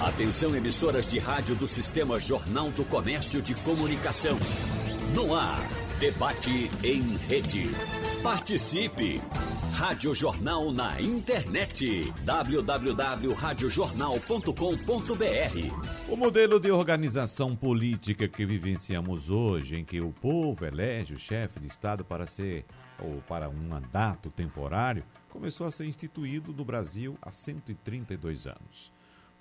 Atenção emissoras de rádio do Sistema Jornal do Comércio de Comunicação. No ar, debate em rede. Participe! Rádio Jornal na internet. www.radiojornal.com.br O modelo de organização política que vivenciamos hoje, em que o povo elege o chefe de Estado para ser ou para um mandato temporário, começou a ser instituído no Brasil há 132 anos.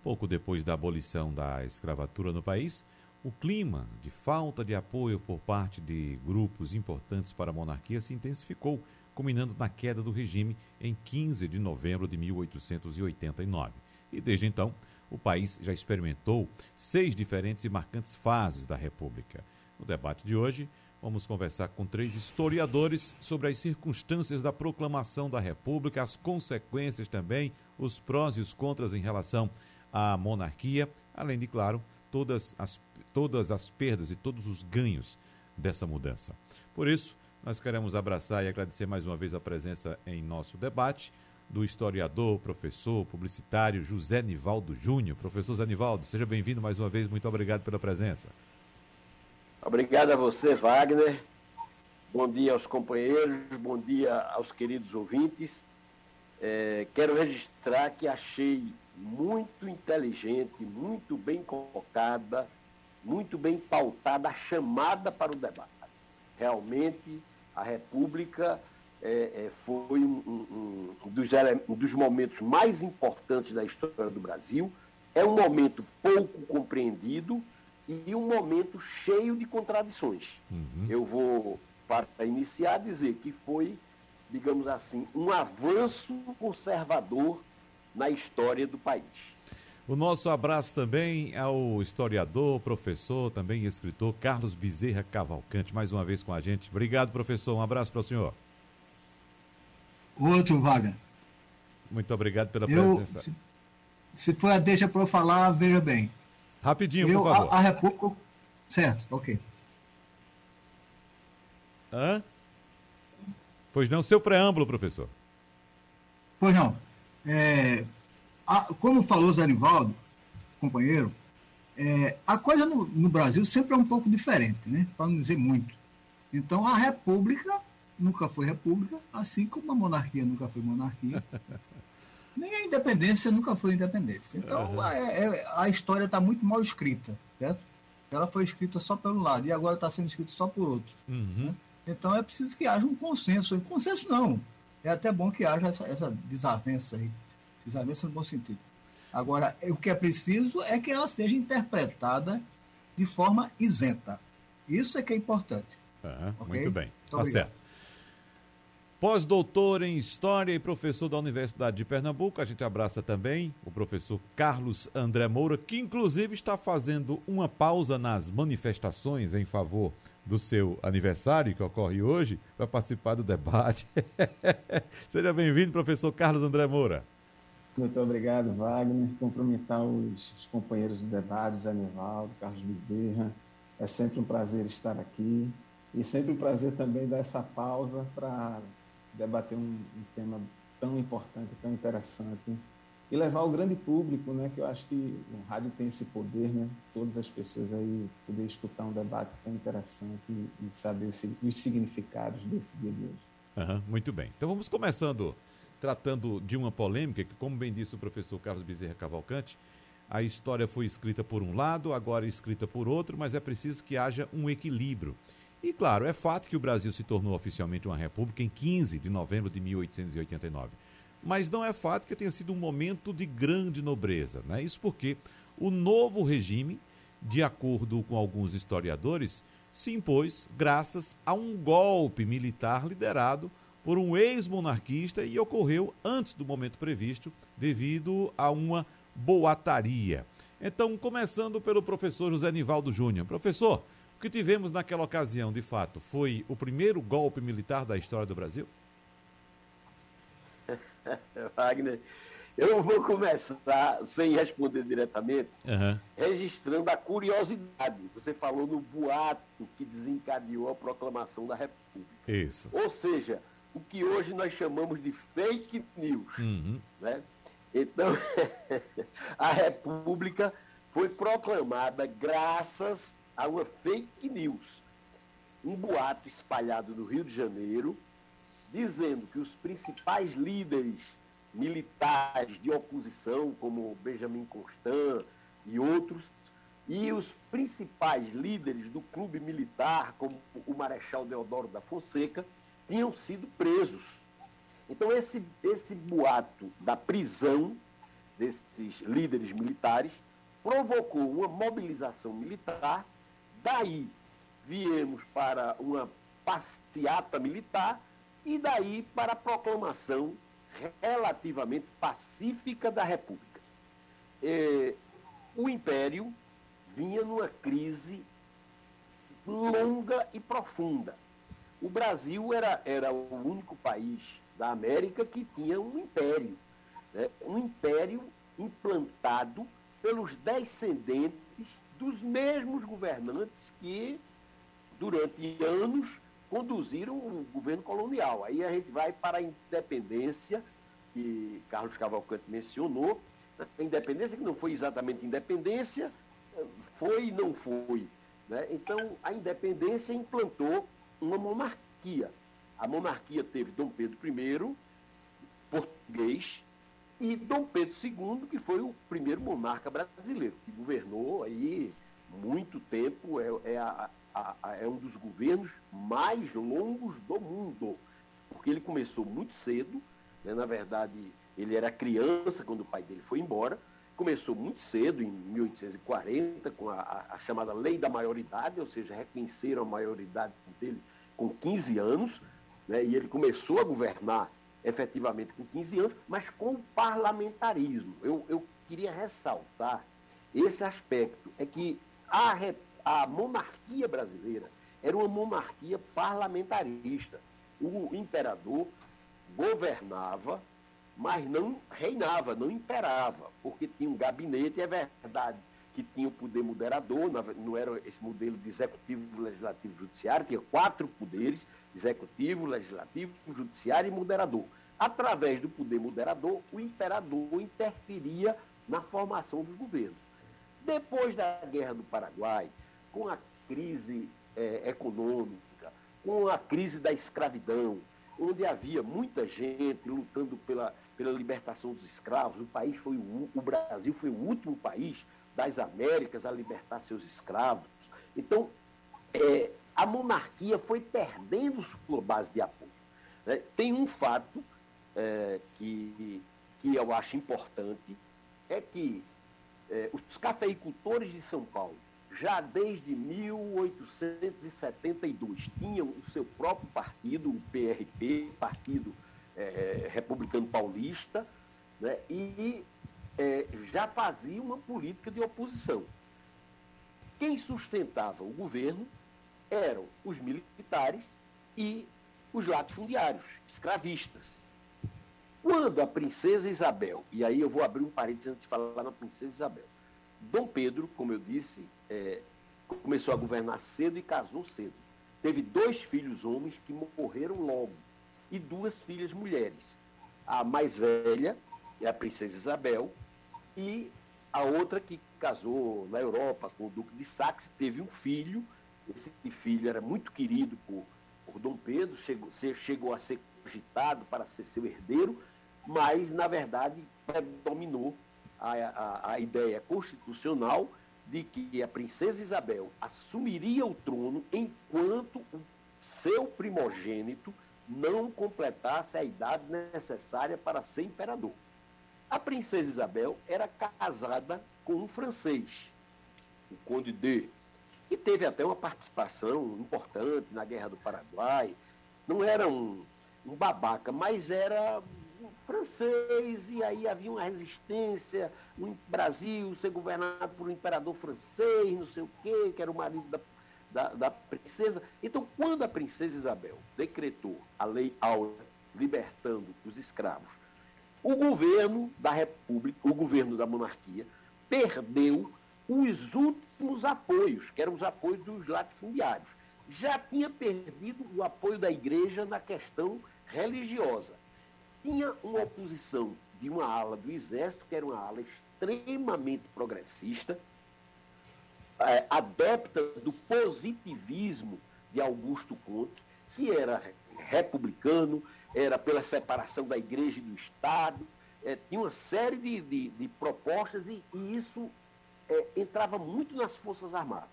Pouco depois da abolição da escravatura no país, o clima de falta de apoio por parte de grupos importantes para a monarquia se intensificou, culminando na queda do regime em 15 de novembro de 1889. E desde então, o país já experimentou seis diferentes e marcantes fases da República. No debate de hoje, vamos conversar com três historiadores sobre as circunstâncias da proclamação da República, as consequências também, os prós e os contras em relação à monarquia, além de, claro, todas as, todas as perdas e todos os ganhos dessa mudança. Por isso, nós queremos abraçar e agradecer mais uma vez a presença em nosso debate do historiador, professor, publicitário José Nivaldo Júnior. Professor Zé Nivaldo, seja bem-vindo mais uma vez, muito obrigado pela presença. Obrigado a você, Wagner. Bom dia aos companheiros, bom dia aos queridos ouvintes. É, quero registrar que achei muito inteligente, muito bem colocada, muito bem pautada a chamada para o debate. Realmente, a República é, é, foi um, um, um, dos, um, dos, momentos mais importantes da história do Brasil. É um momento pouco compreendido e um momento cheio de contradições. Uhum. Eu vou, para iniciar, dizer que foi, digamos assim, um avanço conservador na história do país. O nosso abraço também ao historiador, professor, também escritor Carlos Bezerra Cavalcante, mais uma vez com a gente. Obrigado, professor. Um abraço para o senhor. Outro, Wagner. Muito obrigado pela eu, presença. Se, se for a deixa para eu falar, veja bem. Rapidinho, eu, por favor. A, a República. Certo, ok. Hã? Pois não, seu preâmbulo, professor. Pois não. É, a, como falou Zé Nivaldo, companheiro, é, a coisa no, no, Brasil sempre é um pouco diferente, né? para não dizer muito. Então, a República nunca foi República, assim como a monarquia nunca foi monarquia. Nem a independência nunca foi independência. Então, a, é, é, a história está muito mal escrita, certo? Ela foi escrita só pelo lado e agora está sendo escrita só por outro. Uhum. Né? Então, é preciso que haja um consenso. Consenso não, é até bom que haja essa, essa desavença aí. Desavença no bom sentido. Agora, o que é preciso é que ela seja interpretada de forma isenta. Isso é que é importante. Uhum, okay? Muito bem. Muito tá certo. Pós-doutor em História e professor da Universidade de Pernambuco, a gente abraça também o professor Carlos André Moura, que inclusive está fazendo uma pausa nas manifestações em favor do seu aniversário, que ocorre hoje, para participar do debate. Seja bem-vindo, professor Carlos André Moura. Muito obrigado, Wagner. Cumprimentar os, os companheiros do debate, Zé Nivaldo, Carlos Bezerra. É sempre um prazer estar aqui e sempre um prazer também dar essa pausa para debater um, um tema tão importante, tão interessante e levar ao grande público, né, que eu acho que o rádio tem esse poder, né, todas as pessoas aí poder escutar um debate tão interessante e, e saber os, os, significados desse dia de hoje. Uhum, muito bem. Então vamos começando tratando de uma polêmica que, como bem disse o professor Carlos Bezerra Cavalcante, a história foi escrita por um lado, agora escrita por outro, mas é preciso que haja um equilíbrio. E claro, é fato que o Brasil se tornou oficialmente uma república em 15 de novembro de 1889 mas não é fato que tenha sido um momento de grande nobreza. Né? Isso porque o novo regime, de acordo com alguns historiadores, se impôs graças a um golpe militar liderado por um ex-monarquista e ocorreu antes do momento previsto, devido a uma boataria. Então, começando pelo professor José Nivaldo Júnior. Professor, que tivemos naquela ocasião, de fato, foi o primeiro golpe militar da história do Brasil? Wagner, eu vou começar, sem responder diretamente, uhum. registrando a curiosidade. Você falou no boato que desencadeou a proclamação da República. Isso. Ou seja, o que hoje nós chamamos de fake news. Uhum. Né? Então, a República foi proclamada graças a uma fake news. Um boato espalhado no Rio de Janeiro, dizendo que os principais líderes militares de oposição, como Benjamin Constant e outros, e os principais líderes do clube militar, como o Marechal Deodoro da Fonseca, tinham sido presos. Então, esse, esse boato da prisão desses líderes militares provocou uma mobilização militar, daí viemos para uma passeata militar e daí para a proclamação relativamente pacífica da República. o Império vinha numa crise longa e profunda. O Brasil era, era o único país da América que tinha um império. Né? Um império implantado pelos descendentes dos mesmos governantes que, durante anos, conduziram o governo colonial. Aí a gente vai para a independência, que Carlos Cavalcante mencionou, a independência que não foi exatamente independência, foi e não foi. Né? Então, a independência implantou uma monarquia. A monarquia teve Dom Pedro I, português, e Dom Pedro II, que foi o primeiro monarca brasileiro, que governou aí muito tempo, é, é, a, a, a, é um dos governos mais longos do mundo, porque ele começou muito cedo, né? na verdade, ele era criança quando o pai dele foi embora, começou muito cedo, em 1840, com a, a, chamada Lei da Maioridade, ou seja, reconheceram a maioridade dele com 15 anos, né, e ele começou a governar efetivamente com 15 anos, mas com o parlamentarismo. Eu, eu queria ressaltar esse aspecto, é que a, a monarquia brasileira era uma monarquia parlamentarista. O imperador governava, mas não reinava, não imperava, porque tinha um gabinete, é verdade que tinha o poder moderador, não era esse modelo de executivo, legislativo, judiciário, tinha quatro poderes, executivo, legislativo, judiciário e moderador. Através do poder moderador, o imperador interferia na formação dos governos. Depois da Guerra do Paraguai, com a crise é, econômica, com a crise da escravidão, onde havia muita gente lutando pela, pela libertação dos escravos, o país foi o, o Brasil foi o último país das Américas a libertar seus escravos. Então, é, a monarquia foi perdendo sua base de apoio. Né? Tem um fato é, que, que eu acho importante, é que é, os cafeicultores de São Paulo, já desde 1872, tinham o seu próprio partido, o PRP, Partido é, Republicano Paulista, né? e é, já fazia uma política de oposição. Quem sustentava o governo eram os militares e os latifundiários, escravistas. Quando a princesa Isabel, e aí eu vou abrir um parênteses antes de falar na princesa Isabel, Dom Pedro, como eu disse, é, começou a governar cedo e casou cedo. Teve dois filhos homens que morreram logo e duas filhas mulheres. A mais velha é a princesa Isabel e a outra que casou na Europa com o Duque de Saxe, teve um filho. Esse filho era muito querido por, por Dom Pedro, chegou, chegou a ser cogitado para ser seu herdeiro, mas, na verdade, predominou a, a, a ideia constitucional de que a princesa Isabel assumiria o trono enquanto o seu primogênito não completasse a idade necessária para ser imperador. A princesa Isabel era casada com um francês, o Conde de, que teve até uma participação importante na Guerra do Paraguai. Não era um, um babaca, mas era um francês, e aí havia uma resistência no Brasil ser governado por um imperador francês, não sei o quê, que era o marido da, da, da princesa. Então, quando a princesa Isabel decretou a lei Áurea, libertando os escravos, o governo da República, o governo da monarquia, perdeu os últimos apoios, que eram os apoios dos latifundiários. Já tinha perdido o apoio da igreja na questão religiosa. Tinha uma oposição de uma ala do Exército, que era uma ala extremamente progressista, é, adepta do positivismo de Augusto Conte, que era republicano, era pela separação da igreja e do Estado, é, tinha uma série de, de, de propostas e, e isso é, entrava muito nas Forças Armadas.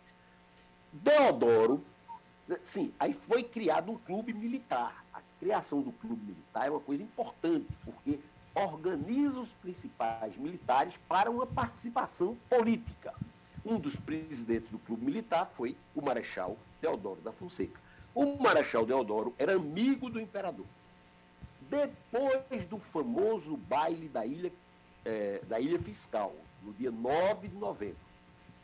Deodoro, né, sim, aí foi criado um clube militar. A criação do clube militar é uma coisa importante, porque organiza os principais militares para uma participação política. Um dos presidentes do clube militar foi o Marechal Deodoro da Fonseca. O Marechal Deodoro era amigo do imperador. Depois do famoso baile da ilha, é, da ilha Fiscal, no dia 9 de novembro,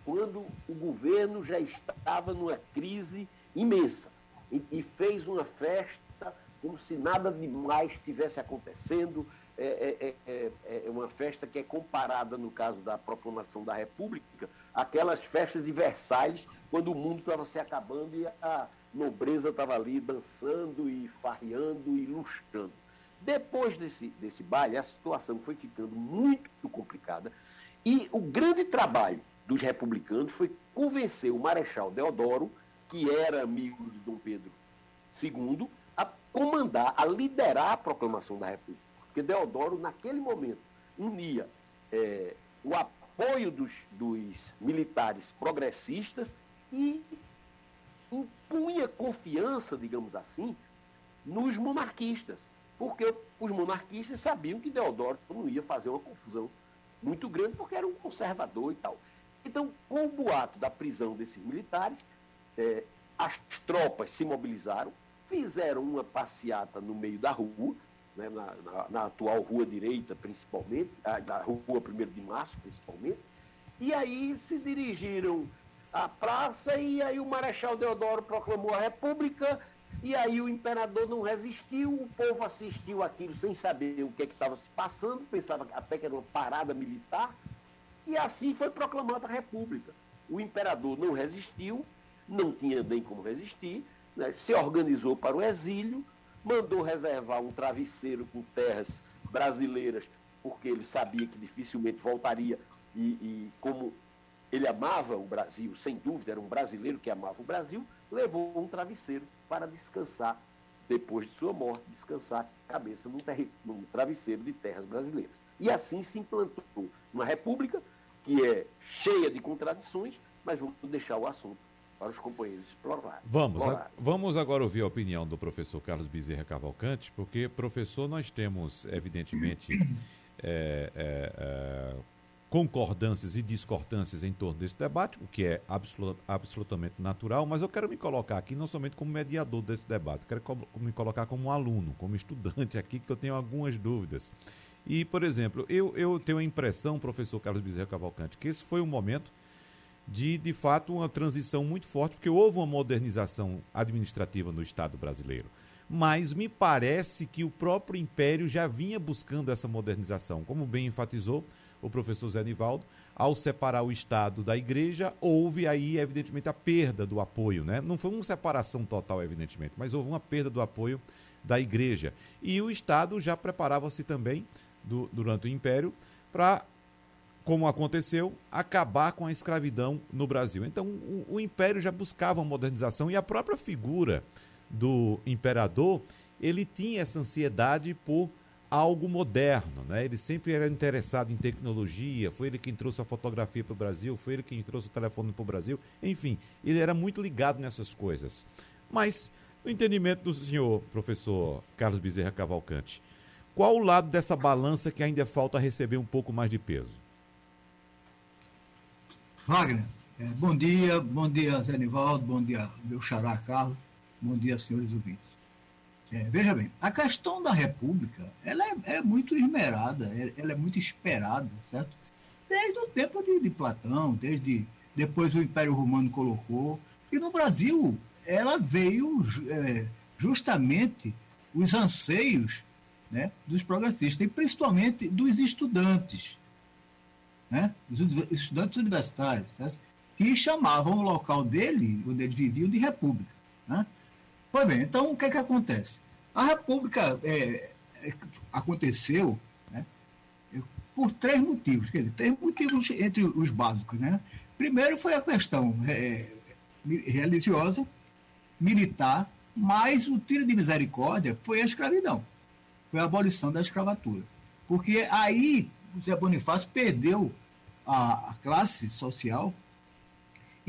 quando o governo já estava numa crise imensa e, e fez uma festa como se nada demais estivesse acontecendo, é é, é, é, é, uma festa que é comparada, no caso da proclamação da República, aquelas festas de Versalhes, quando o mundo estava se acabando e a nobreza estava ali dançando e farreando e luxando. Depois desse, desse baile, a situação foi ficando muito complicada e o grande trabalho dos republicanos foi convencer o Marechal Deodoro, que era amigo de Dom Pedro II, a comandar, a liderar a proclamação da República. Porque Deodoro, naquele momento, unia é, o apoio dos, dos militares progressistas e impunha confiança, digamos assim, nos monarquistas. Porque os monarquistas sabiam que Deodoro não ia fazer uma confusão muito grande, porque era um conservador e tal. Então, com o boato da prisão desses militares, é, as tropas se mobilizaram, fizeram uma passeata no meio da rua, né, na, na, na, atual Rua Direita, principalmente, na Rua 1 de Março, principalmente, e aí se dirigiram à praça e aí o Marechal Deodoro proclamou a República e aí o imperador não resistiu, o povo assistiu aquilo sem saber o que é estava se passando, pensava até que era uma parada militar, e assim foi proclamada a República. O imperador não resistiu, não tinha nem como resistir, né, se organizou para o exílio, mandou reservar um travesseiro com terras brasileiras, porque ele sabia que dificilmente voltaria e, e, como ele amava o Brasil, sem dúvida, era um brasileiro que amava o Brasil, levou um travesseiro para descansar, depois de sua morte, descansar a cabeça num, num travesseiro de terras brasileiras. E assim se implantou uma república que é cheia de contradições, mas vou deixar o assunto para os companheiros explorar. Vamos, a, vamos agora ouvir a opinião do professor Carlos Bezerra Cavalcante, porque, professor, nós temos, evidentemente, é, é, é, concordâncias e discordâncias em torno desse debate, o que é absolut, absolutamente natural, mas eu quero me colocar aqui não somente como mediador desse debate, quero me colocar como aluno, como estudante aqui, que eu tenho algumas dúvidas. E, por exemplo, eu, eu tenho a impressão, professor Carlos Bezerra Cavalcante, que esse foi um momento de, de fato, uma transição muito forte, porque houve uma modernização administrativa no Estado brasileiro. Mas me parece que o próprio Império já vinha buscando essa modernização. Como bem enfatizou o professor Zé Nivaldo, ao separar o Estado da Igreja, houve aí, evidentemente, a perda do apoio. Né? Não foi uma separação total, evidentemente, mas houve uma perda do apoio da Igreja. E o Estado já preparava-se também, do, durante o Império, para como aconteceu, acabar com a escravidão no Brasil. Então, o, o, Império já buscava uma modernização e a própria figura do imperador, ele tinha essa ansiedade por algo moderno, né? Ele sempre era interessado em tecnologia, foi ele quem trouxe a fotografia para o Brasil, foi ele quem trouxe o telefone para o Brasil, enfim, ele era muito ligado nessas coisas. Mas, no entendimento do senhor professor Carlos Bezerra Cavalcante, qual o lado dessa balança que ainda falta receber um pouco mais de peso? Wagner, é, bom dia, bom dia, Zé Nivaldo, bom dia, meu xará Carlos, bom dia, senhores ouvintes. É, veja bem, a questão da República, ela é, é muito esmerada, é, ela é muito esperada, certo? Desde o tempo de, de Platão, desde depois o Império Romano colocou, e no Brasil ela veio é, justamente os anseios né, dos progressistas, e principalmente dos estudantes, né? os estudantes universitários, certo? que chamavam o local dele, onde ele vivia, de república. Né? Pois bem, então o que, é que acontece? A república é, é, aconteceu né, por três motivos, quer dizer, três motivos entre os básicos. Né? Primeiro foi a questão é, religiosa, militar, mas o tiro de misericórdia foi a escravidão, foi a abolição da escravatura. Porque aí Zé Bonifácio perdeu a, a classe social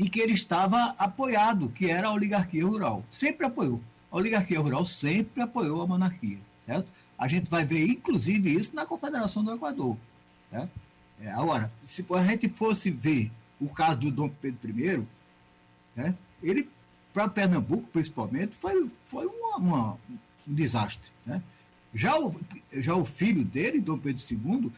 em que ele estava apoiado, que era a oligarquia rural. Sempre apoiou. A oligarquia rural sempre apoiou a monarquia, certo? A gente vai ver, inclusive, isso na Confederação do Equador. Certo? É, agora, se a gente fosse ver o caso do Dom Pedro I, né, ele, para Pernambuco, principalmente, foi, foi uma, uma, um desastre. Né? Já, o, já o filho dele, Dom Pedro II,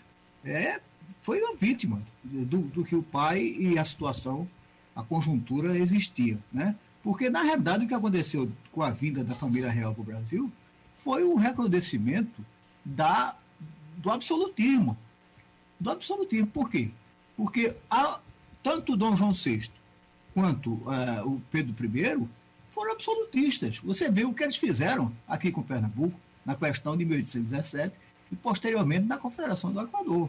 é, foi uma vítima do, do que o pai e a situação a conjuntura existia, né? Porque, na realidade, o que aconteceu com a vinda da família real para o Brasil foi o recrudescimento da, do absolutismo. Do absolutismo. Por quê? Porque a, tanto Dom João VI quanto uh, o Pedro I foram absolutistas. Você vê o que eles fizeram aqui com Pernambuco, na questão de 1817 e, posteriormente, na Confederação do Equador.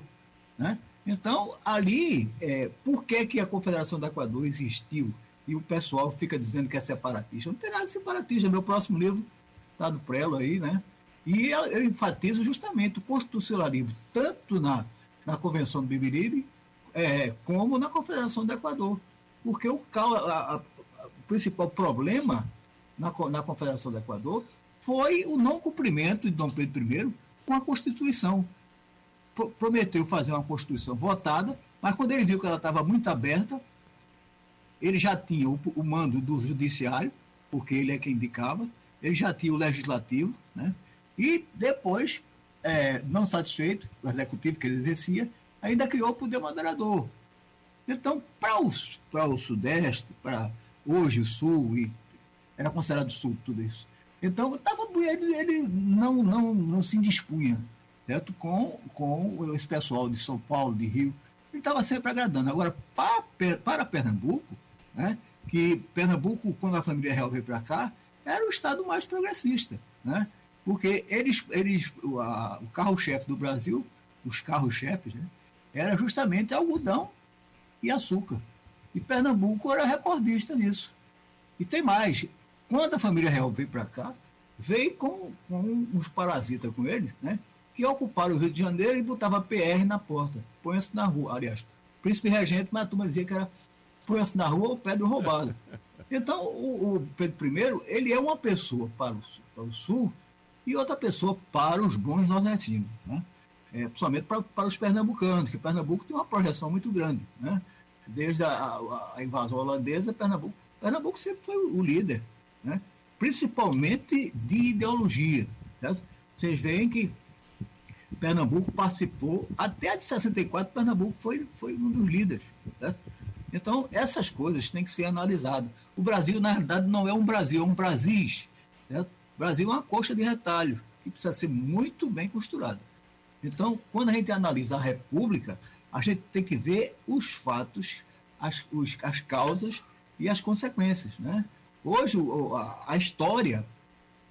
Né? Então, ali, é, por que, que a Confederação do Equador existiu e o pessoal fica dizendo que é separatista? Não tem nada de separatista. Meu próximo livro está no prelo aí, né? E eu, eu, enfatizo justamente o constitucionalismo, tanto na, na Convenção do Bibiribe, é, como na Confederação do Equador. Porque o, a, a, o principal problema na, na Confederação do Equador foi o não cumprimento de Dom Pedro I com a Constituição prometeu fazer uma Constituição votada, mas quando ele viu que ela estava muito aberta, ele já tinha o, o, mando do Judiciário, porque ele é quem indicava, ele já tinha o Legislativo, né? e depois, é, não satisfeito, o Executivo que ele exercia, ainda criou o poder moderador. Então, para o, o Sudeste, para hoje o Sul, e era considerado Sul tudo isso. Então, tava, ele, ele não, não, não se indispunha certo? Com, com esse pessoal de São Paulo, de Rio. Ele estava sempre agradando. Agora, para, para Pernambuco, né, que Pernambuco, quando a família real veio para cá, era o estado mais progressista, né? porque eles, eles o, carro-chefe do Brasil, os carros-chefes, né, era justamente algodão e açúcar. E Pernambuco era recordista nisso. E tem mais. Quando a família real veio para cá, veio com, com uns parasitas com eles, né? Que ocuparam o Rio de Janeiro e botava PR na porta. Põe-se na rua, aliás. Príncipe Regente, mas a turma dizia que era põe-se na rua o Pedro roubado. Então, o, o, Pedro I, ele é uma pessoa para o, para o Sul e outra pessoa para os bons nordestinos, né? É, principalmente para, para os pernambucanos, que Pernambuco tem uma projeção muito grande. Né? Desde a, a, a invasão holandesa, Pernambuco, Pernambuco sempre foi o líder, né? principalmente de ideologia. Certo? Vocês veem que Pernambuco participou, até de 64, Pernambuco foi, foi um dos líderes. Né? Então, essas coisas têm que ser analisadas. O Brasil, na realidade, não é um Brasil, é um Brasis. Né? O Brasil é uma coxa de retalho, que precisa ser muito bem costurada. Então, quando a gente analisa a República, a gente tem que ver os fatos, as, os, as causas e as consequências. Né? Hoje, a, a história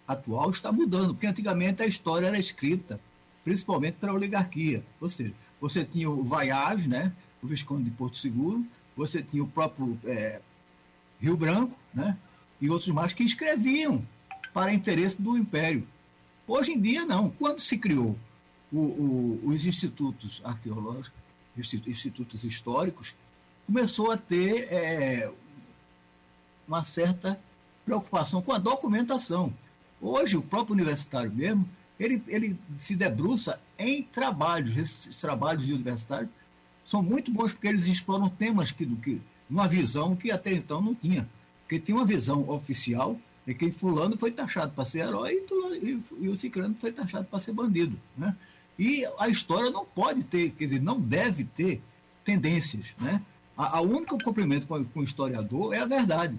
atual está mudando, porque antigamente a história era escrita principalmente para a oligarquia. Ou seja, você tinha o Vaiage, né, o Visconde de Porto Seguro, você tinha o próprio é, Rio Branco, né, e outros mais que escreviam para interesse do Império. Hoje em dia, não. Quando se criou o, o, os institutos arqueológicos, institutos históricos, começou a ter é, uma certa preocupação com a documentação. Hoje, o próprio universitário mesmo ele, ele se debruça em trabalhos. Esses trabalhos universitários são muito bons porque eles exploram temas que, que uma visão que até então não tinha. Porque tem uma visão oficial de que fulano foi taxado para ser herói e, e, e o ciclano foi taxado para ser bandido. Né? E a história não pode ter, quer dizer, não deve ter tendências. Né? A, a única cumprimento com, com o historiador é a verdade.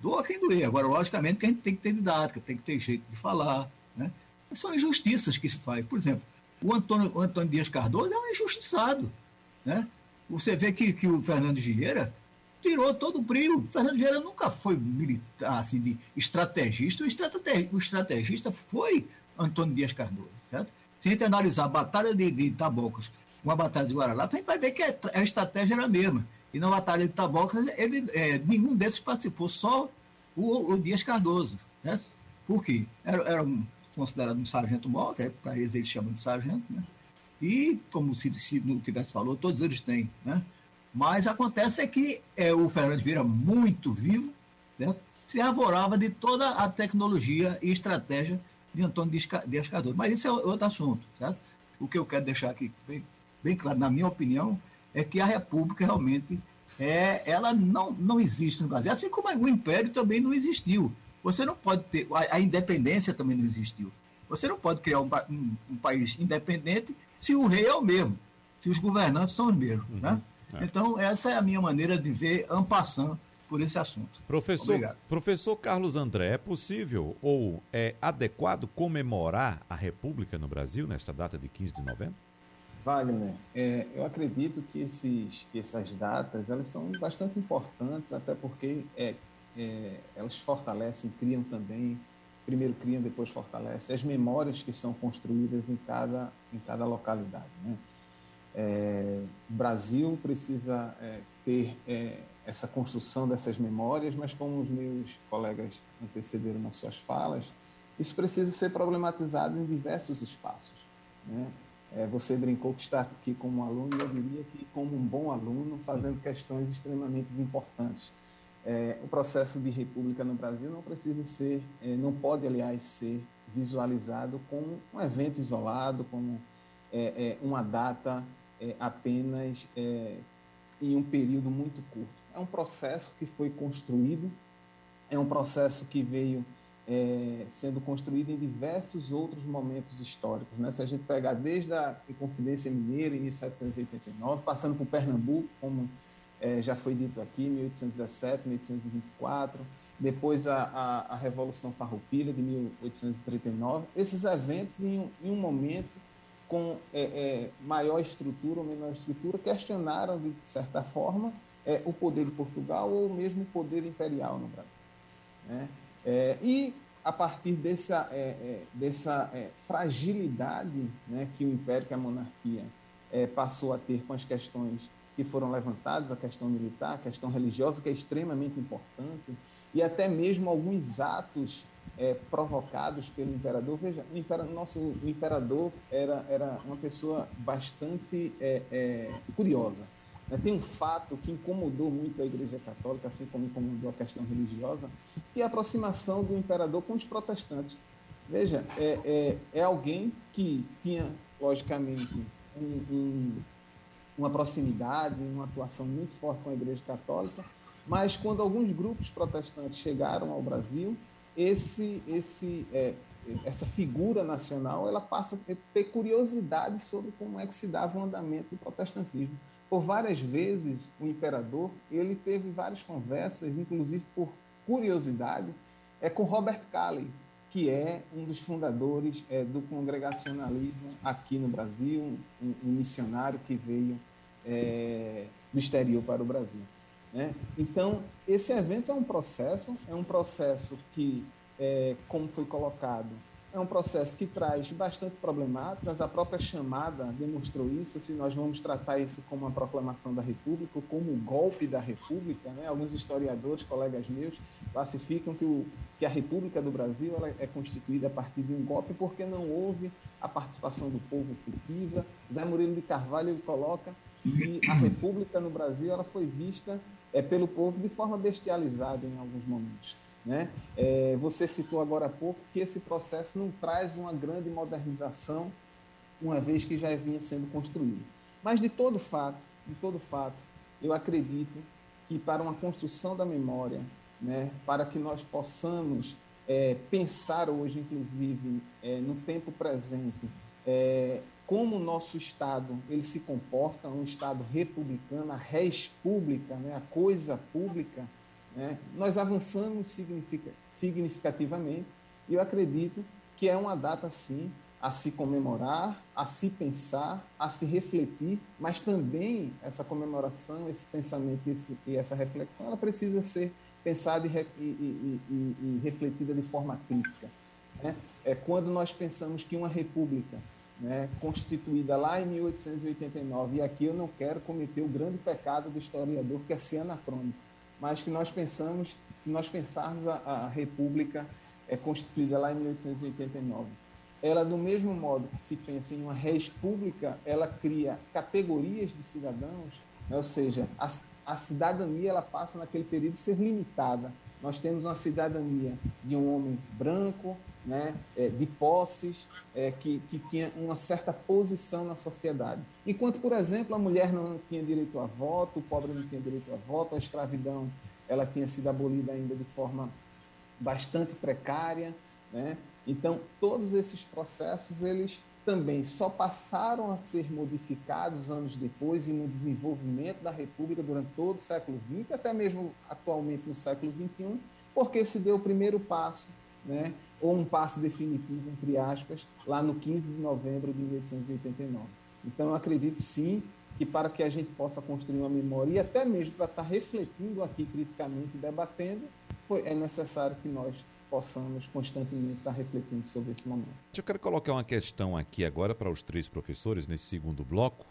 Doa quem doer. Agora, logicamente, que a gente tem que ter didática, tem que ter jeito de falar. Né? São injustiças que se faz. Por exemplo, o Antônio, o Antônio Dias Cardoso é um injustiçado. Né? Você vê que, que o Fernando Vieira tirou todo o brilho. Fernando Vieira nunca foi militar, assim, de estrategista. O, o estrategista foi Antônio Dias Cardoso, certo? Se a gente analisar a Batalha de, de Tabocas uma batalha de Guararapes, a gente vai ver que a estratégia era a mesma. E na batalha de Tabocas, ele, é, nenhum desses participou, só o, o Dias Cardoso. Né? Por quê? Era, era um, considerado um sargento-mor, que para eles eles chamam de sargento, né? e, como se, se não tivesse falou, todos eles têm. Né? Mas acontece é que é, o Fernandes Vira, muito vivo, certo? se arvorava de toda a tecnologia e estratégia de Antônio Dias Cardoso. Mas isso é outro assunto. Certo? O que eu quero deixar aqui bem, bem claro, na minha opinião, é que a República realmente é, ela não, não existe no Brasil, assim como o Império também não existiu. Você não pode ter. A, a independência também não existiu. Você não pode criar um, um, um, país independente se o rei é o mesmo, se os governantes são os mesmos. Uhum. Né? É. Então, essa é a minha maneira de ver ampassando por esse assunto. Professor, professor Carlos André, é possível ou é adequado comemorar a República no Brasil nesta data de 15 de novembro? Wagner, é, eu acredito que, esses, que essas datas elas são bastante importantes, até porque é, é, elas fortalecem, criam também, primeiro criam, depois fortalecem, as memórias que são construídas em cada, em cada localidade. Né? É, o Brasil precisa é, ter é, essa construção dessas memórias, mas como os meus colegas antecederam nas suas falas, isso precisa ser problematizado em diversos espaços. Né? É, você brincou que está aqui como aluno, e eu diria que como um bom aluno, fazendo questões extremamente importantes. É, o processo de república no Brasil não precisa ser, é, não pode, aliás, ser visualizado como um evento isolado, como é, é, uma data é, apenas em um período muito curto. É um processo que foi construído, é um processo que veio é, sendo construído em diversos outros momentos históricos. Né? Se a gente pegar desde a Inconfidência Mineira, em 1789, passando por Pernambuco, como é, já foi dito aqui, 1817, 1824, depois a, a, a, Revolução Farroupilha, de 1839, esses eventos em em um momento com é, é, maior estrutura ou menor estrutura questionaram, de certa forma, é, o poder de Portugal ou mesmo o poder imperial no Brasil. Né? É, e a partir dessa, é, é, dessa fragilidade né, que o império, que a monarquia passou a ter com as questões que foram levantadas, a questão militar, a questão religiosa, que é extremamente importante, e até mesmo alguns atos é, provocados pelo imperador. Veja, o imperador, nosso imperador era, era uma pessoa bastante curiosa né, tem um fato que incomodou muito a Igreja Católica, assim como incomodou a questão religiosa, que é a aproximação do imperador com os protestantes. Veja, é, é, é alguém que tinha, logicamente, um, um, uma proximidade, uma atuação muito forte com a Igreja Católica, mas quando alguns grupos protestantes chegaram ao Brasil, esse, esse, é, essa figura nacional ela passa a ter curiosidade sobre como é que se dava o andamento do protestantismo. Por várias vezes o imperador ele teve várias conversas, inclusive por curiosidade, é com Robert Calley, que é um dos fundadores é, do congregacionalismo aqui no Brasil, um, um missionário que veio é, do exterior para o Brasil. Né? Então, esse evento é um processo, é um processo que, é, como foi colocado, é um processo que traz bastante problemáticas, a própria chamada demonstrou isso, se nós vamos tratar isso como uma proclamação da República ou como um golpe da República, né? alguns historiadores, colegas meus, classificam que, o, que a República do Brasil ela é constituída a partir de um golpe porque não houve a participação do povo efetiva. Zé Murilo de Carvalho ele coloca que a República no Brasil ela foi vista é, pelo povo de forma bestializada em alguns momentos. Né? É, você citou agora há pouco que esse processo não traz uma grande modernização, uma vez que já vinha sendo construído. Mas de todo fato, de todo fato, eu acredito que para uma construção da memória, né, para que nós possamos é, pensar hoje, inclusive, é, no tempo presente, é, como o nosso Estado ele se comporta, um Estado republicano, a res pública, né, a coisa pública, né? Nós avançamos significativamente e eu acredito que é uma data, sim, a se comemorar, a se pensar, a se refletir, mas também essa comemoração, esse pensamento esse, e essa reflexão, ela precisa ser pensada e, e, e, e refletida de forma crítica. Né? É quando nós pensamos que uma república né, constituída lá em 1889, e aqui eu não quero cometer o grande pecado do historiador, que é ser anacrônico, mas que nós pensamos, se nós pensarmos a, a República é constituída lá em 1889, ela, do mesmo modo que se pensa em uma república, ela cria categorias de cidadãos, né, ou seja, a, a cidadania ela passa naquele período a ser limitada. Nós temos uma cidadania de um homem branco, né, é, de posses, é, que, que tinha uma certa posição na sociedade. Enquanto, por exemplo, a mulher não tinha direito a voto, o pobre não tinha direito a voto, a escravidão ela tinha sido abolida ainda de forma bastante precária. Né? Então, todos esses processos, eles também só passaram a ser modificados anos depois e no desenvolvimento da República durante todo o século XX, até mesmo atualmente no século XXI, porque se deu o primeiro passo né, ou um passo definitivo, entre aspas, lá no 15 de novembro de 1889. Então, eu acredito sim que para que a gente possa construir uma memória e até mesmo para estar refletindo aqui criticamente debatendo, foi, é necessário que nós possamos constantemente estar refletindo sobre esse momento. Eu quero colocar uma questão aqui agora para os três professores nesse segundo bloco.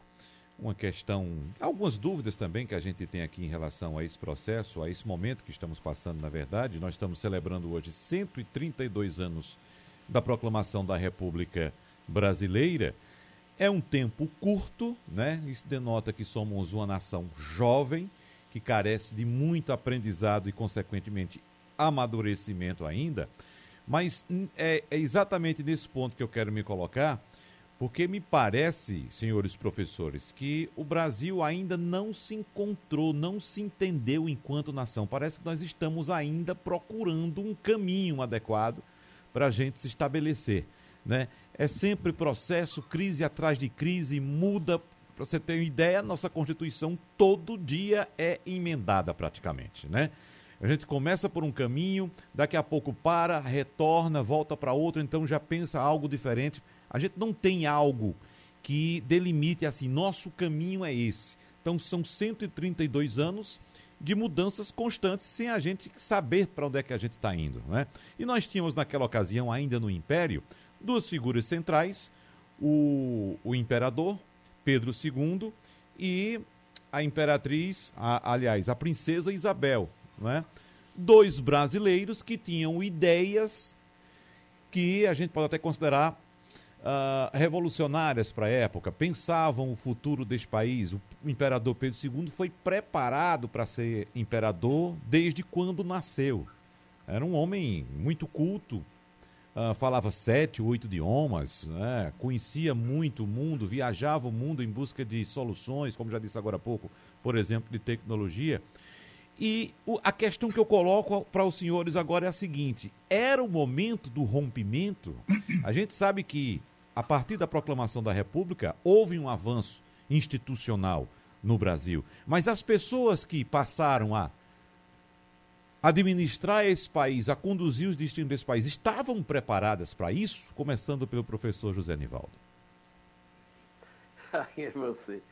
Uma questão, algumas dúvidas também que a gente tem aqui em relação a esse processo, a esse momento que estamos passando, na verdade. Nós estamos celebrando hoje 132 anos da proclamação da República Brasileira. É um tempo curto, né? Isso denota que somos uma nação jovem, que carece de muito aprendizado e, consequentemente, amadurecimento ainda. Mas hum, é, é exatamente nesse ponto que eu quero me colocar, porque me parece, senhores professores, que o Brasil ainda não se encontrou, não se entendeu enquanto nação. Parece que nós estamos ainda procurando um caminho adequado para a gente se estabelecer. Né? É sempre processo, crise atrás de crise, muda. Para você ter uma ideia, nossa Constituição todo dia é emendada praticamente. Né? A gente começa por um caminho, daqui a pouco para, retorna, volta para outro, então já pensa algo diferente. A gente não tem algo que delimite assim, nosso caminho é esse. Então são 132 anos de mudanças constantes sem a gente saber para onde é que a gente está indo. Né? E nós tínhamos naquela ocasião, ainda no Império, duas figuras centrais, o, o imperador, Pedro II, e a imperatriz, a, aliás, a princesa Isabel. Né? Dois brasileiros que tinham ideias que a gente pode até considerar uh, revolucionárias para a época, pensavam o futuro deste país. O imperador Pedro II foi preparado para ser imperador desde quando nasceu. Era um homem muito culto, uh, falava sete, oito idiomas, né? conhecia muito o mundo, viajava o mundo em busca de soluções, como já disse agora há pouco, por exemplo, de tecnologia. E o, a questão que eu coloco para os senhores agora é a seguinte: era o momento do rompimento? A gente sabe que a partir da proclamação da República, houve um avanço institucional no Brasil. Mas as pessoas que passaram a administrar esse país, a conduzir os destinos desse país, estavam preparadas para isso? Começando pelo professor José Nivaldo. Aí é você.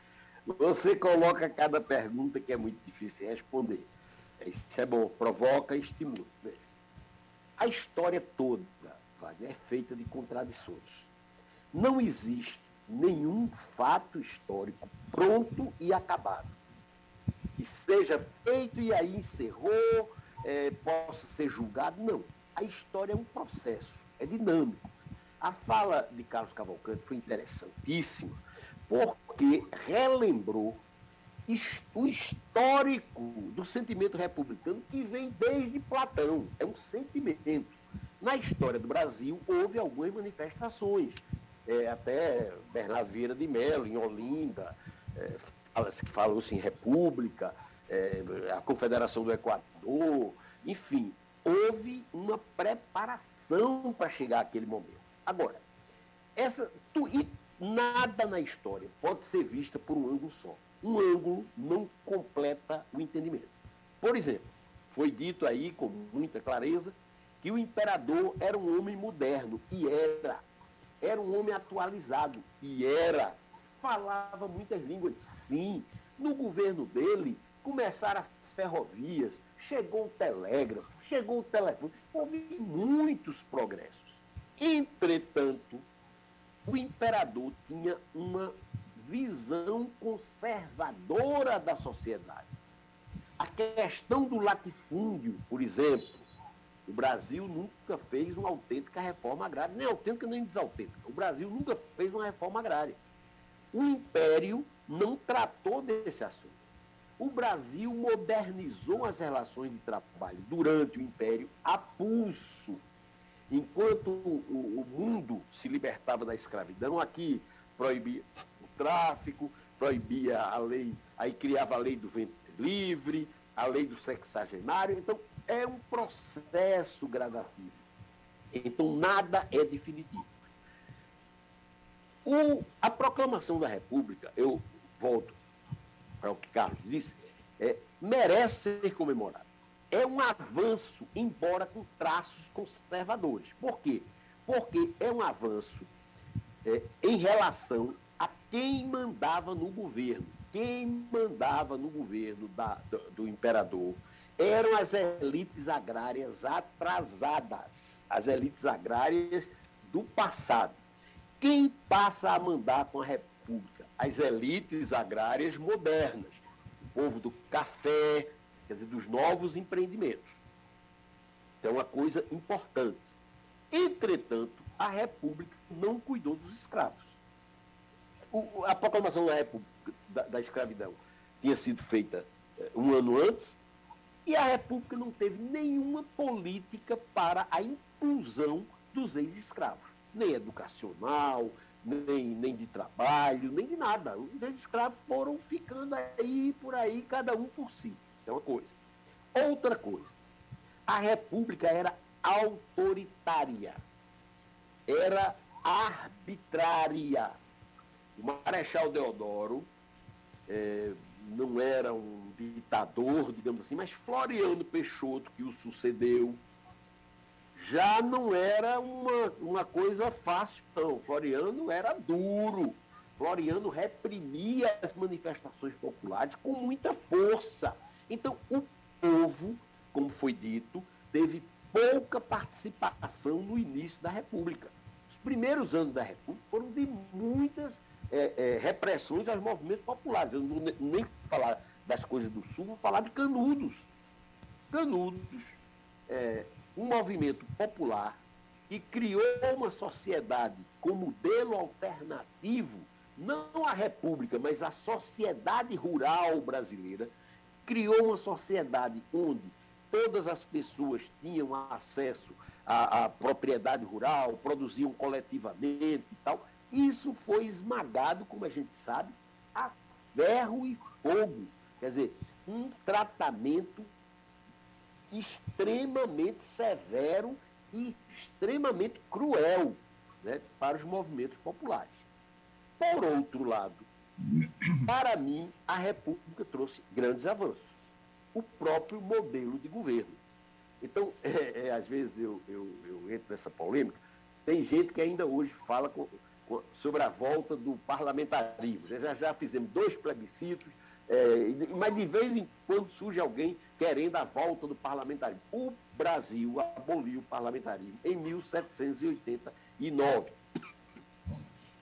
Você coloca cada pergunta que é muito difícil responder. Isso é bom, provoca estimula. A história toda Wagner, é feita de contradições. Não existe nenhum fato histórico pronto e acabado. Que seja feito e aí encerrou, é, possa ser julgado. Não. A história é um processo, é dinâmico. A fala de Carlos Cavalcante foi interessantíssima, porque relembrou o histórico do sentimento republicano que vem desde Platão. É um sentimento. Na história do Brasil, houve algumas manifestações é, até Bernardo Vieira de Mello, em Olinda, é, que falou-se em República, é, a Confederação do Equador, enfim, houve uma preparação para chegar àquele momento. Agora, essa, tu, e nada na história pode ser vista por um ângulo só. Um ângulo não completa o entendimento. Por exemplo, foi dito aí com muita clareza que o imperador era um homem moderno, e era. Era um homem atualizado e era. Falava muitas línguas, sim. No governo dele, começaram as ferrovias, chegou o telégrafo, chegou o telefone. Houve muitos progressos. Entretanto, o imperador tinha uma visão conservadora da sociedade. A questão do latifúndio, por exemplo, o Brasil nunca fez uma autêntica reforma agrária, nem autêntica nem desautêntica. O Brasil nunca fez uma reforma agrária. O Império não tratou desse assunto. O Brasil modernizou as relações de trabalho durante o Império a pulso. Enquanto o, o mundo se libertava da escravidão, aqui proibia tráfico, proibia a lei, aí criava a lei do ventre livre, a lei do sexagenário. Então, é um processo gradativo. Então, nada é definitivo. O, a proclamação da República, eu volto para o que Carlos disse, é, merece ser comemorado. É um avanço, embora com traços conservadores. Por quê? Porque é um avanço é, em relação quem mandava no governo. Quem mandava no governo da, do, do imperador eram as elites agrárias atrasadas, as elites agrárias do passado. Quem passa a mandar com a República? As elites agrárias modernas, o povo do café, quer dizer, dos novos empreendimentos. Então, é uma coisa importante. Entretanto, a República não cuidou dos escravos. A proclamação da, República, da, da escravidão tinha sido feita eh, um ano antes, e a República não teve nenhuma política para a inclusão dos ex-escravos, nem educacional, nem, nem de trabalho, nem de nada. Os ex-escravos foram ficando aí por aí, cada um por si. Isso é uma coisa. Outra coisa, a República era autoritária, era arbitrária. O Marechal Deodoro é, não era um ditador, digamos assim, mas Floriano Peixoto, que o sucedeu, já não era uma, uma coisa fácil, não. Floriano era duro. Floriano reprimia as manifestações populares com muita força. Então, o povo, como foi dito, teve pouca participação no início da República. Os primeiros anos da República foram de muitas é, é, repressões aos movimentos populares. Eu não nem falar das coisas do Sul, vou falar de Canudos. Canudos, é, um movimento popular que criou uma sociedade com modelo alternativo, não a República, mas a sociedade rural brasileira, criou uma sociedade onde todas as pessoas tinham acesso à, à propriedade rural, produziam coletivamente e tal, isso foi esmagado, como a gente sabe, a ferro e fogo. Quer dizer, um tratamento extremamente severo e extremamente cruel né, para os movimentos populares. Por outro lado, para mim, a República trouxe grandes avanços. O próprio modelo de governo. Então, é, é, às vezes eu, eu, eu entro nessa polêmica, tem gente que ainda hoje fala com, sobre a volta do parlamentarismo. Já, já fizemos dois plebiscitos, é, mas de vez em quando surge alguém querendo a volta do parlamentarismo. O Brasil aboliu o parlamentarismo em 1789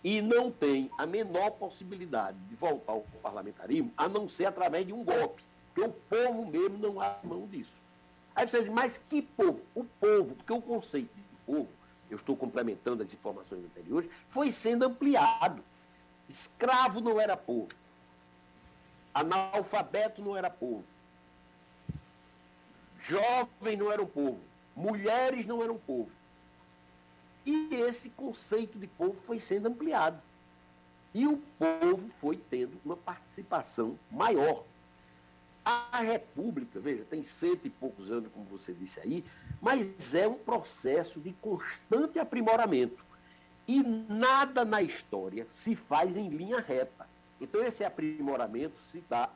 e não tem a menor possibilidade de voltar ao parlamentarismo a não ser através de um golpe, porque o povo mesmo não abre mão disso. Aí você diz, mas que povo? O povo, porque o conceito de povo eu estou complementando as informações anteriores, foi sendo ampliado. Escravo não era povo. Analfabeto não era povo. Jovem não era um povo. Mulheres não eram povo. E esse conceito de povo foi sendo ampliado. E o povo foi tendo uma participação maior. A República, veja, tem cento e poucos anos, como você disse aí, mas é um processo de constante aprimoramento. E nada na história se faz em linha reta. Então, esse aprimoramento se dá,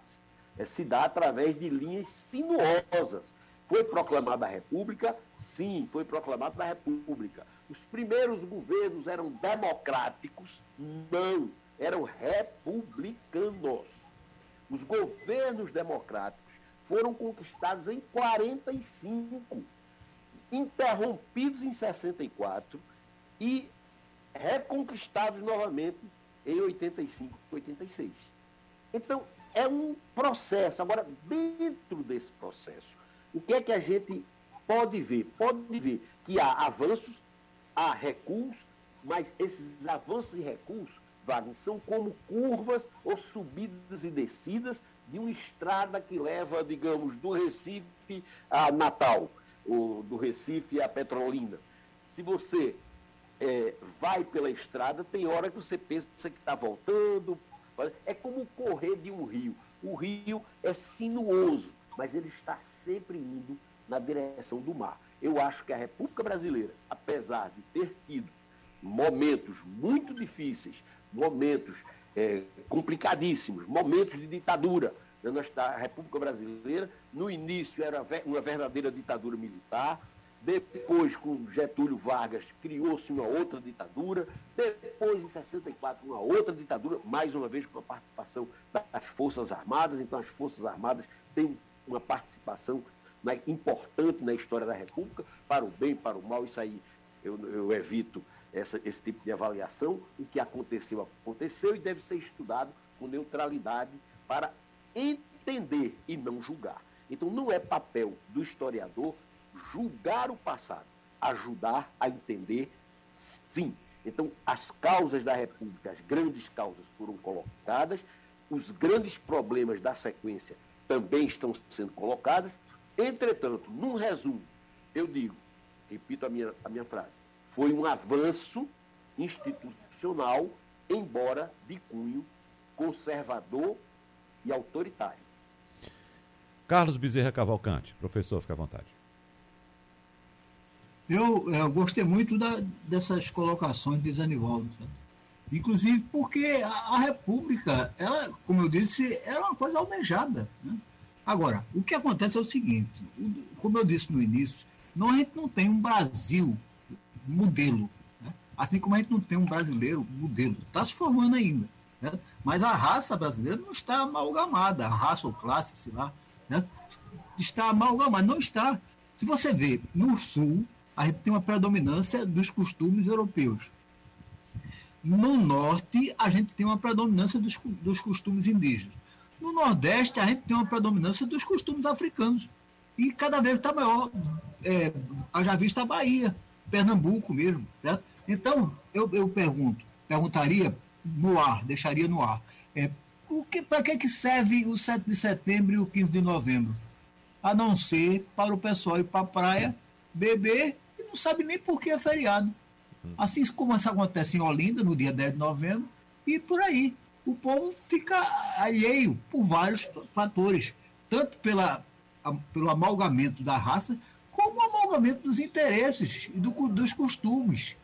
é, se dá através de linhas sinuosas. Foi proclamada a República? Sim, foi proclamada a República. Os primeiros governos eram democráticos? Não, eram republicanos. Os governos democráticos foram conquistados em 45, interrompidos em 64 e reconquistados novamente em 85, 86. Então, é um processo. Agora, dentro desse processo, o que é que a gente pode ver? Pode ver que há avanços, há recuos, mas esses avanços e recuos, Wagner, são como curvas ou subidas e descidas de uma estrada que leva, digamos, do Recife a Natal, ou do Recife a Petrolina. Se você é, vai pela estrada, tem hora que você pensa que está voltando. É como correr de um rio. O rio é sinuoso, mas ele está sempre indo na direção do mar. Eu acho que a República Brasileira, apesar de ter tido momentos muito difíceis, momentos é, complicadíssimos, momentos de ditadura, a República Brasileira, no início era uma verdadeira ditadura militar, depois, com Getúlio Vargas, criou-se uma outra ditadura. Depois, em 64, uma outra ditadura, mais uma vez com a participação das Forças Armadas. Então, as Forças Armadas têm uma participação né, importante na história da República, para o bem, para o mal. Isso aí eu, eu evito essa, esse tipo de avaliação. O que aconteceu, aconteceu e deve ser estudado com neutralidade para entender e não julgar. Então, não é papel do historiador julgar o passado, ajudar a entender, sim. Então, as causas da República, as grandes causas foram colocadas, os grandes problemas da sequência também estão sendo colocados. Entretanto, num resumo, eu digo, repito a minha, a minha frase, foi um avanço institucional, embora de cunho conservador e autoritário. Carlos Bezerra Cavalcante, professor, fica à vontade. Eu, eu gostei muito da, dessas colocações de Zanivaldo. Inclusive porque a, a, República, ela, como eu disse, era uma coisa almejada. Né? Agora, o que acontece é o seguinte: como eu disse no início, não, a gente não tem um Brasil modelo. Né? Assim como a gente não tem um brasileiro modelo. Está se formando ainda. Né? Mas a raça brasileira não está amalgamada, a raça ou classe, sei lá, né? está amalgamada, não está. Se você vê no Sul, a gente tem uma predominância dos costumes europeus. No norte, a gente tem uma predominância dos, dos costumes indígenas. No nordeste, a gente tem uma predominância dos costumes africanos. E cada vez está maior. É, já vista a Bahia, Pernambuco mesmo. Certo? Então, eu, eu pergunto, perguntaria no ar, deixaria no ar. É, Para que, que serve o 7 de setembro e o 15 de novembro? A não ser para o pessoal ir para a praia, beber não sabe nem por que é feriado. Assim como isso acontece em Olinda, no dia 10 de novembro, e por aí. O povo fica alheio por vários fatores, tanto pela, a, pelo amalgamento da raça, como o amalgamento dos interesses e do, dos costumes.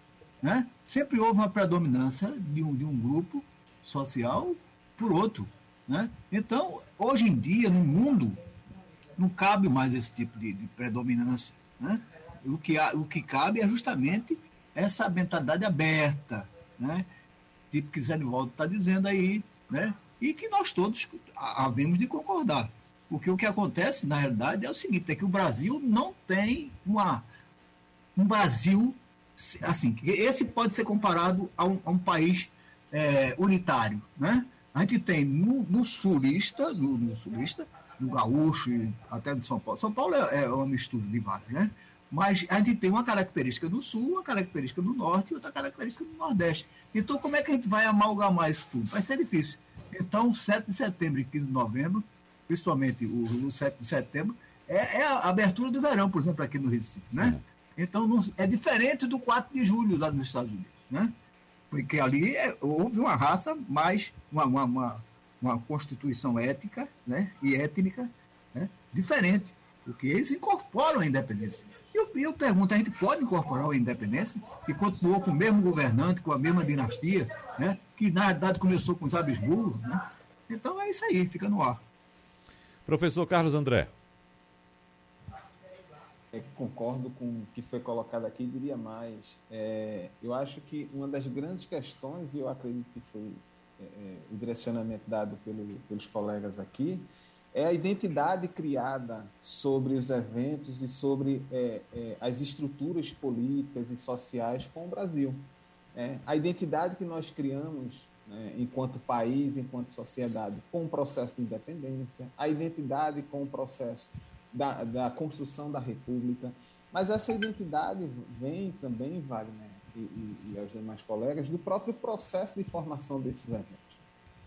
Né? Sempre houve uma predominância de um, de um grupo social por outro. Né? Então, hoje em dia, no mundo, não cabe mais esse tipo de, de predominância. Né? o que, o que cabe é justamente essa mentalidade aberta, né? tipo que Zé Nivaldo está dizendo aí, né? e que nós todos havemos de concordar. Porque o que acontece, na realidade, é o seguinte, é que o Brasil não tem uma, um Brasil, assim, esse pode ser comparado a um, a um país é, unitário, né? A gente tem no, no sulista, no, no, sulista, no gaúcho, até no São Paulo. São Paulo é, é uma mistura de vários, né? Mas a gente tem uma característica no sul, uma característica no norte e outra característica no nordeste. Então, como é que a gente vai amalgamar isso tudo? Vai ser difícil. Então, 7 de setembro e 15 de novembro, principalmente o, o 7 de setembro, é, é, a abertura do verão, por exemplo, aqui no Recife. Né? Então, não, é diferente do 4 de julho lá nos Estados Unidos. Né? Porque ali é, houve uma raça mais, uma, uma, uma, uma constituição ética né? e étnica né? diferente, porque eles incorporam a independência. Eu, eu pergunto, a gente pode incorporar a independência e continuou com o mesmo governante, com a mesma dinastia, né? que na verdade começou com os Habsburgo, né? Então é isso aí, fica no ar. Professor Carlos André. É, concordo com o que foi colocado aqui, diria mais. É, eu acho que uma das grandes questões, e eu acredito que foi é, é o direcionamento dado pelo, pelos colegas aqui, é a identidade criada sobre os eventos e sobre é, é, as estruturas políticas e sociais com o Brasil. A identidade que nós criamos né, enquanto país, enquanto sociedade, com o processo de independência, a identidade com o processo da, da construção da República. Mas essa identidade vem também, Wagner e, e, e aos demais colegas, do próprio processo de formação desses eventos.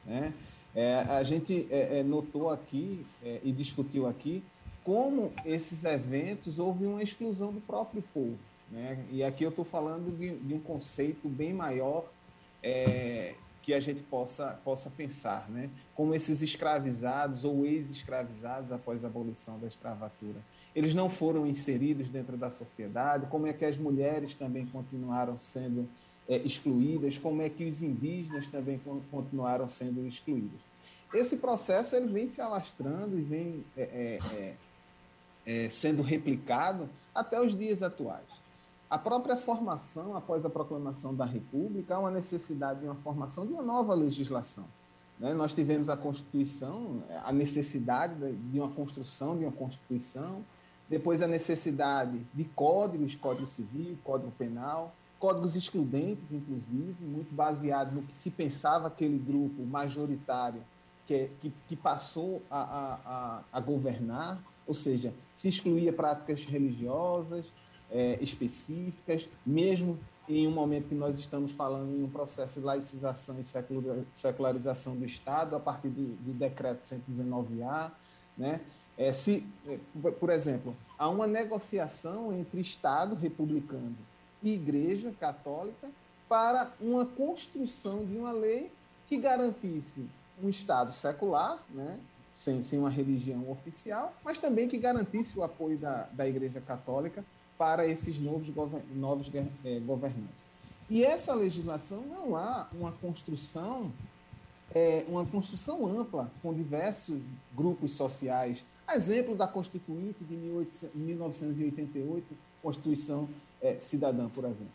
Né? É, a gente é, é, notou aqui é, e discutiu aqui como esses eventos houve uma exclusão do próprio povo. Né? E aqui eu estou falando de, de, um conceito bem maior é, que a gente possa, possa pensar, né? como esses escravizados ou ex-escravizados após a abolição da escravatura. Eles não foram inseridos dentro da sociedade, como é que as mulheres também continuaram sendo é, excluídas, como é que os indígenas também continuaram sendo excluídos. Esse processo ele vem se alastrando e vem é, é, é, é sendo replicado até os dias atuais. A própria formação, após a proclamação da República, há uma necessidade de uma formação de uma nova legislação. Né? Nós tivemos a Constituição, a necessidade de uma construção de uma Constituição, depois a necessidade de códigos, Código Civil, Código Penal, códigos excludentes, inclusive, muito baseado no que se pensava aquele grupo majoritário que, que, que passou a, a, a, a, governar, ou seja, se excluía práticas religiosas é, específicas, mesmo em um momento que nós estamos falando em um processo de laicização e secularização do Estado, a partir do, do decreto 119A, né? É, se, é, por exemplo, há uma negociação entre Estado republicano e Igreja Católica para uma construção de uma lei que garantisse um Estado secular, né, sem, sem uma religião oficial, mas também que garantisse o apoio da, da Igreja Católica para esses novos, govern, novos é, governantes. E essa legislação não há uma construção, é, uma construção ampla com diversos grupos sociais. Exemplo da Constituinte de 18, 1988, Constituição é, cidadã, por exemplo.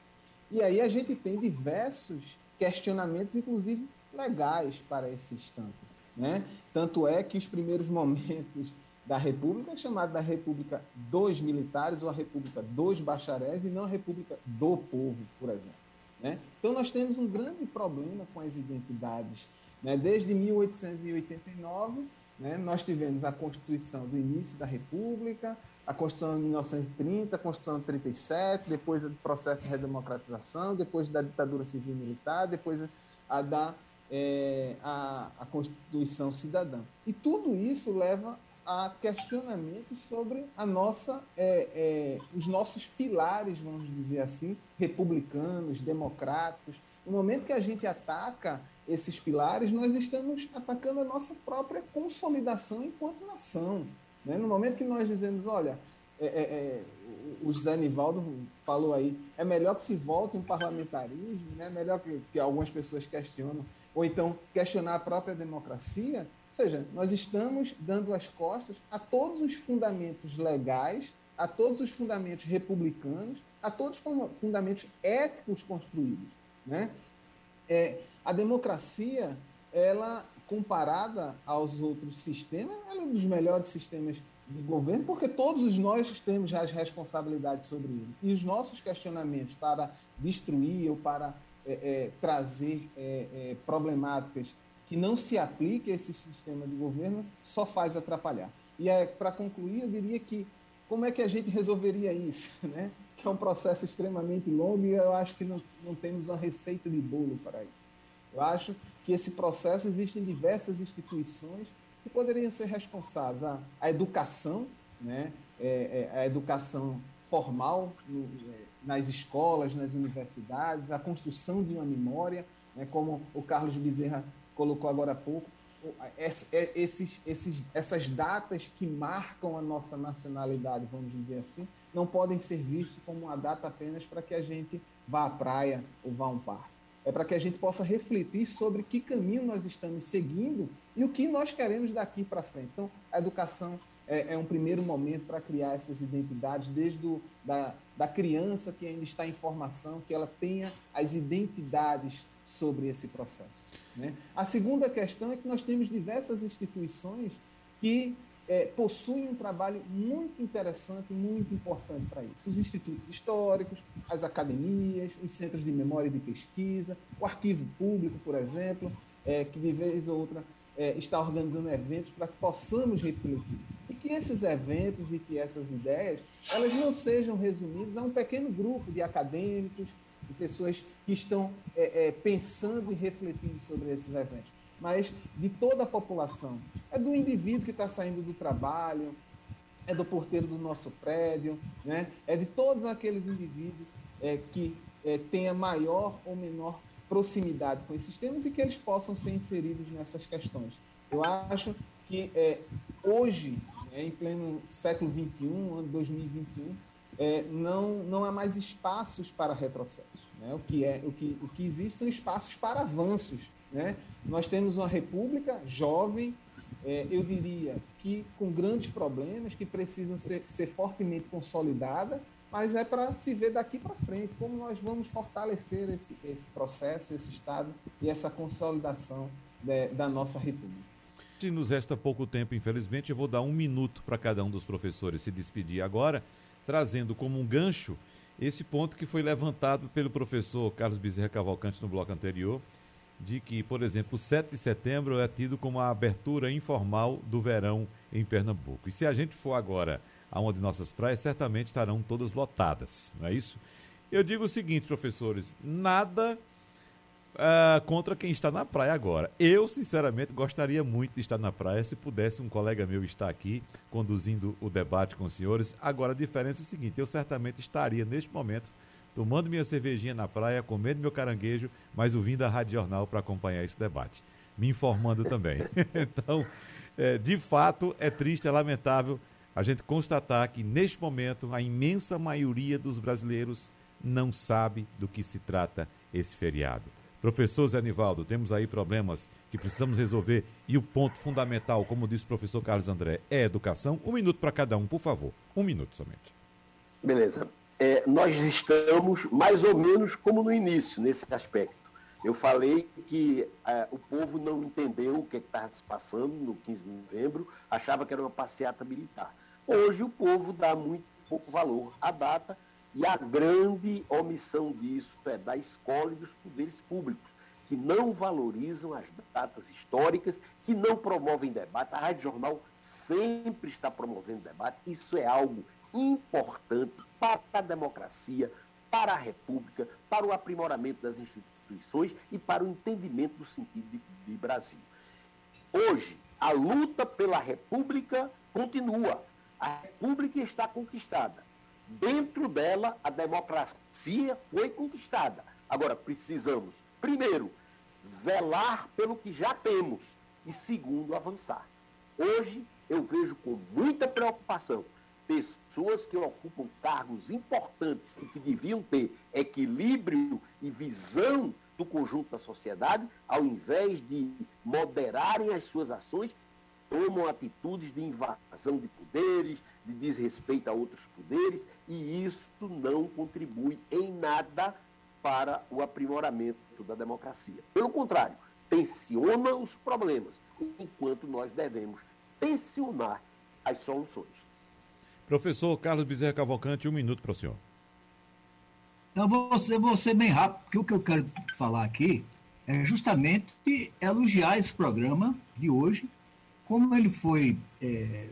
E aí a gente tem diversos questionamentos, inclusive legais, para esse instante. Né? Tanto é que os primeiros momentos da República é chamada da República dos Militares ou a República dos Bacharéis e não a República do Povo, por exemplo. Né? Então nós temos um grande problema com as identidades. Né? Desde 1889, né, nós tivemos a Constituição do início da República, a Constituição de 1930, a Constituição de 37, depois o processo de redemocratização, depois da ditadura civil militar, depois a da é, a, a Constituição cidadã. E tudo isso leva a questionamentos sobre a nossa, é, é, os nossos pilares, vamos dizer assim, republicanos, democráticos. No momento que a gente ataca esses pilares, nós estamos atacando a nossa própria consolidação enquanto nação. Né? No momento que nós dizemos, olha, é, é, é, o José Nivaldo falou aí, é melhor que se volte um parlamentarismo, né? melhor que, que algumas pessoas questionam, ou então questionar a própria democracia, seja, nós estamos dando as costas a todos os fundamentos legais, a todos os fundamentos republicanos, a todos os fundamentos éticos construídos. Né? É, a democracia, ela comparada aos outros sistemas, ela é um dos melhores sistemas de governo, porque todos nós temos as responsabilidades sobre ele. E os nossos questionamentos para destruir ou para é, é, trazer é, é problemáticas que não se apliquem a esse sistema de governo só faz atrapalhar. E é, para concluir, eu diria que como é que a gente resolveria isso? Né? Que é um processo extremamente longo e eu acho que não, não temos uma receita de bolo para isso. Eu acho que esse processo existem diversas instituições que poderiam ser responsáveis. A, a educação, né? É, é, a educação formal no, é, nas escolas, nas universidades, a construção de uma memória, né? como o Carlos Bezerra colocou agora há pouco, é, esses, esses, essas datas que marcam a nossa nacionalidade, vamos dizer assim, não podem ser vistas como uma data apenas para que a gente vá à praia ou vá a um parque é para que a gente possa refletir sobre que caminho nós estamos seguindo e o que nós queremos daqui para frente. Então, a educação é, é um primeiro momento para criar essas identidades, desde do, da, da criança que ainda está em formação, que ela tenha as identidades sobre esse processo. Né? A segunda questão é que nós temos diversas instituições que é, possuem um trabalho muito interessante, muito importante para isso. Os institutos históricos, as academias, os centros de memória e de pesquisa, o arquivo público, por exemplo, é, que de vez ou outra é, está organizando eventos para que possamos refletir. E que esses eventos e que essas ideias, elas não sejam resumidas a um pequeno grupo de acadêmicos, de pessoas que estão é, é, pensando e refletindo sobre esses eventos, mas de toda a população. É do indivíduo que está saindo do trabalho, é do porteiro do nosso prédio, né? é de todos aqueles indivíduos é, que é, tenha maior ou menor proximidade com esses temas e que eles possam ser inseridos nessas questões. Eu acho que é, hoje, é, em pleno século XXI, ano 2021, é, não, não há mais espaços para retrocessos. Né? O, que é, o, que, o que existe são espaços para avanços. Né? Nós temos uma república jovem, é, eu diria que com grandes problemas, que precisam ser, ser fortemente consolidada, mas é para se ver daqui para frente como nós vamos fortalecer esse, esse processo, esse Estado e essa consolidação de, da nossa República. Nos resta pouco tempo, infelizmente, eu vou dar um minuto para cada um dos professores se despedir agora, trazendo como um gancho esse ponto que foi levantado pelo professor Carlos Bezerra Cavalcante no bloco anterior, de que, por exemplo, o 7 de setembro é tido como a abertura informal do verão em Pernambuco. E se a gente for agora aonde nossas praias certamente estarão todas lotadas, não é isso? Eu digo o seguinte, professores, nada uh, contra quem está na praia agora. Eu, sinceramente, gostaria muito de estar na praia se pudesse um colega meu estar aqui conduzindo o debate com os senhores. Agora, a diferença é o seguinte: eu certamente estaria neste momento tomando minha cervejinha na praia, comendo meu caranguejo, mas ouvindo a Rádio Jornal para acompanhar esse debate, me informando também. então, é, de fato, é triste, é lamentável a gente constatar que, neste momento, a imensa maioria dos brasileiros não sabe do que se trata esse feriado. Professor Zé Nivaldo, temos aí problemas que precisamos resolver e o ponto fundamental, como disse o professor Carlos André, é educação. Um minuto para cada um, por favor. Um minuto somente. Beleza. É, nós estamos mais ou menos como no início, nesse aspecto. Eu falei que é, o povo não entendeu o que estava se passando no 15 de novembro, achava que era uma passeata militar. Hoje o povo dá muito pouco valor à data e a grande omissão disso é da escola e dos poderes públicos, que não valorizam as datas históricas, que não promovem debates. A Rádio Jornal sempre está promovendo debate. Isso é algo importante para a democracia, para a república, para o aprimoramento das instituições e para o entendimento do sentido de, de Brasil. Hoje, a luta pela república continua. A República está conquistada. Dentro dela, a democracia foi conquistada. Agora, precisamos, primeiro, zelar pelo que já temos e, segundo, avançar. Hoje, eu vejo com muita preocupação pessoas que ocupam cargos importantes e que deviam ter equilíbrio e visão do conjunto da sociedade, ao invés de moderarem as suas ações tomam atitudes de invasão de poderes, de desrespeito a outros poderes, e isso não contribui em nada para o aprimoramento da democracia. Pelo contrário, tensiona os problemas, enquanto nós devemos tensionar as soluções. Professor Carlos Bezerra Cavalcante, um minuto para o senhor. Eu vou, ser, vou ser bem rápido, porque o que eu quero falar aqui é justamente elogiar esse programa de hoje, como ele foi, é,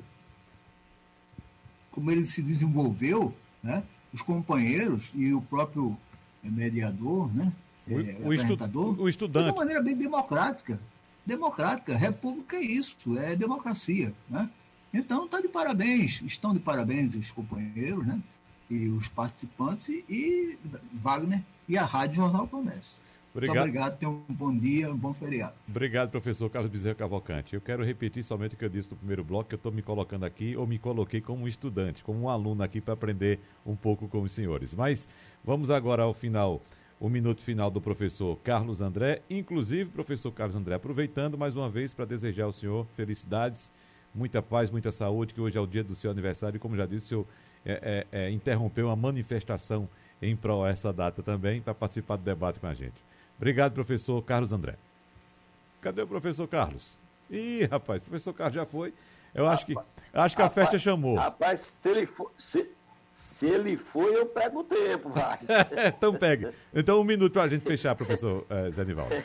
como ele se desenvolveu, né? os companheiros e o próprio mediador, né? O, é, o, estu, o estudante. De uma maneira bem democrática. Democrática. República é isso, é democracia. Né? Então, está de parabéns, estão de parabéns os companheiros, né? E os participantes e, e Wagner e a Rádio Jornal Comércio. Obrigado. Muito obrigado, tenha um bom dia, um bom feriado. Obrigado, professor Carlos Bezerra Cavalcante. Eu quero repetir somente o que eu disse no primeiro bloco, que eu estou me colocando aqui, ou me coloquei como um estudante, como um aluno aqui para aprender um pouco com os senhores. Mas vamos agora ao final, o minuto final do professor Carlos André. Inclusive, professor Carlos André, aproveitando mais uma vez para desejar ao senhor felicidades, muita paz, muita saúde, que hoje é o dia do seu aniversário, e como já disse, o senhor é, é, é, interrompeu uma manifestação em prol essa data também, para participar do debate com a gente. Obrigado, professor Carlos André. Cadê o professor Carlos? Ih, rapaz, o professor Carlos já foi. Eu acho que, acho que a festa chamou. Rapaz, se ele for. Se, se ele for, eu pego o tempo, vai. então pegue. Então um minuto para a gente fechar, professor eh, Zé Nivaldo.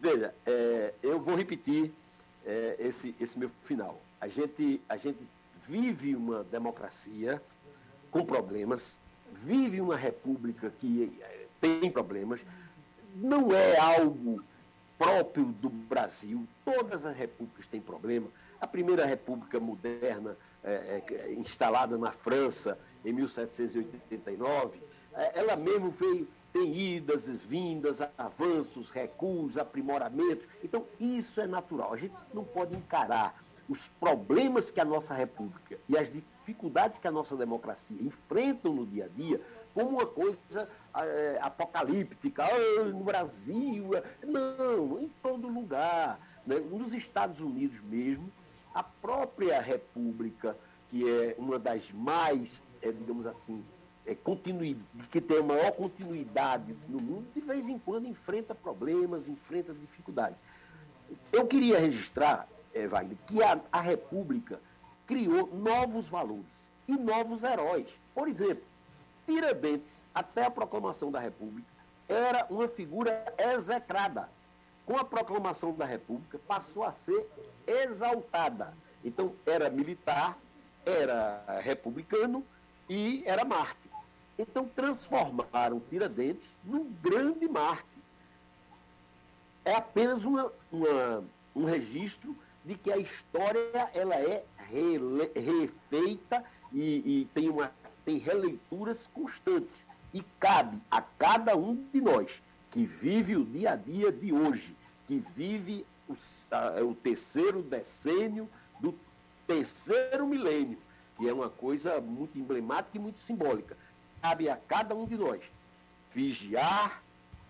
Veja, é, eu vou repetir é, esse, esse meu final. A gente, a gente vive uma democracia com problemas, vive uma república que tem problemas, não é algo próprio do Brasil, todas as repúblicas têm problema. A primeira república moderna, é, é, instalada na França em 1789, é, ela mesmo veio, tem idas e vindas, avanços, recuos, aprimoramentos. Então, isso é natural. A gente não pode encarar os problemas que a nossa república e as dificuldades que a nossa democracia enfrentam no dia a dia como uma coisa é, apocalíptica, oh, no Brasil. Não, em todo lugar. Né? Nos Estados Unidos mesmo, a própria república, que é uma das mais, é, digamos assim, é, que tem a maior continuidade no mundo, de vez em quando enfrenta problemas, enfrenta dificuldades. Eu queria registrar é, Wagner, que a, a República criou novos valores e novos heróis. Por exemplo, Tiradentes, até a proclamação da República, era uma figura execrada. Com a proclamação da República, passou a ser exaltada. Então, era militar, era republicano e era mártir. Então, transformaram Tiradentes num grande mártir. É apenas uma, uma, um registro de que a história ela é refeita e, e tem, uma, tem releituras constantes. E cabe a cada um de nós que vive o dia a dia de hoje, que vive o, o terceiro decênio do terceiro milênio, que é uma coisa muito emblemática e muito simbólica. Cabe a cada um de nós vigiar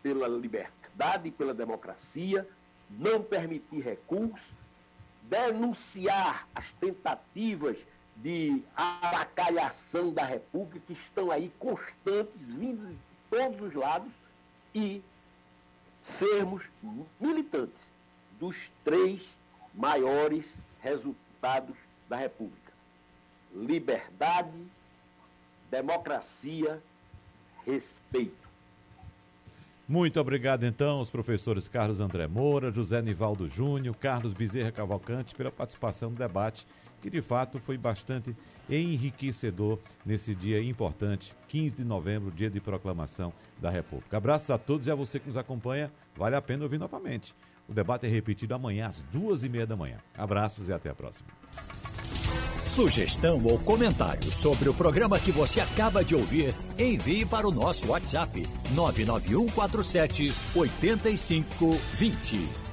pela liberdade e pela democracia, não permitir recursos, denunciar as tentativas de avacalhação da República, que estão aí constantes, vindo de todos os lados, e sermos militantes dos três maiores resultados da República: liberdade, democracia, respeito. Muito obrigado, então, aos professores Carlos André Moura, José Nivaldo Júnior, Carlos Bezerra Cavalcante, pela participação no debate, que de fato foi bastante enriquecedor nesse dia importante, 15 de novembro, dia de proclamação da República. Abraços a todos e a você que nos acompanha. Vale a pena ouvir novamente. O debate é repetido amanhã às duas e meia da manhã. Abraços e até a próxima. Sugestão ou comentário sobre o programa que você acaba de ouvir, envie para o nosso WhatsApp 99147 8520.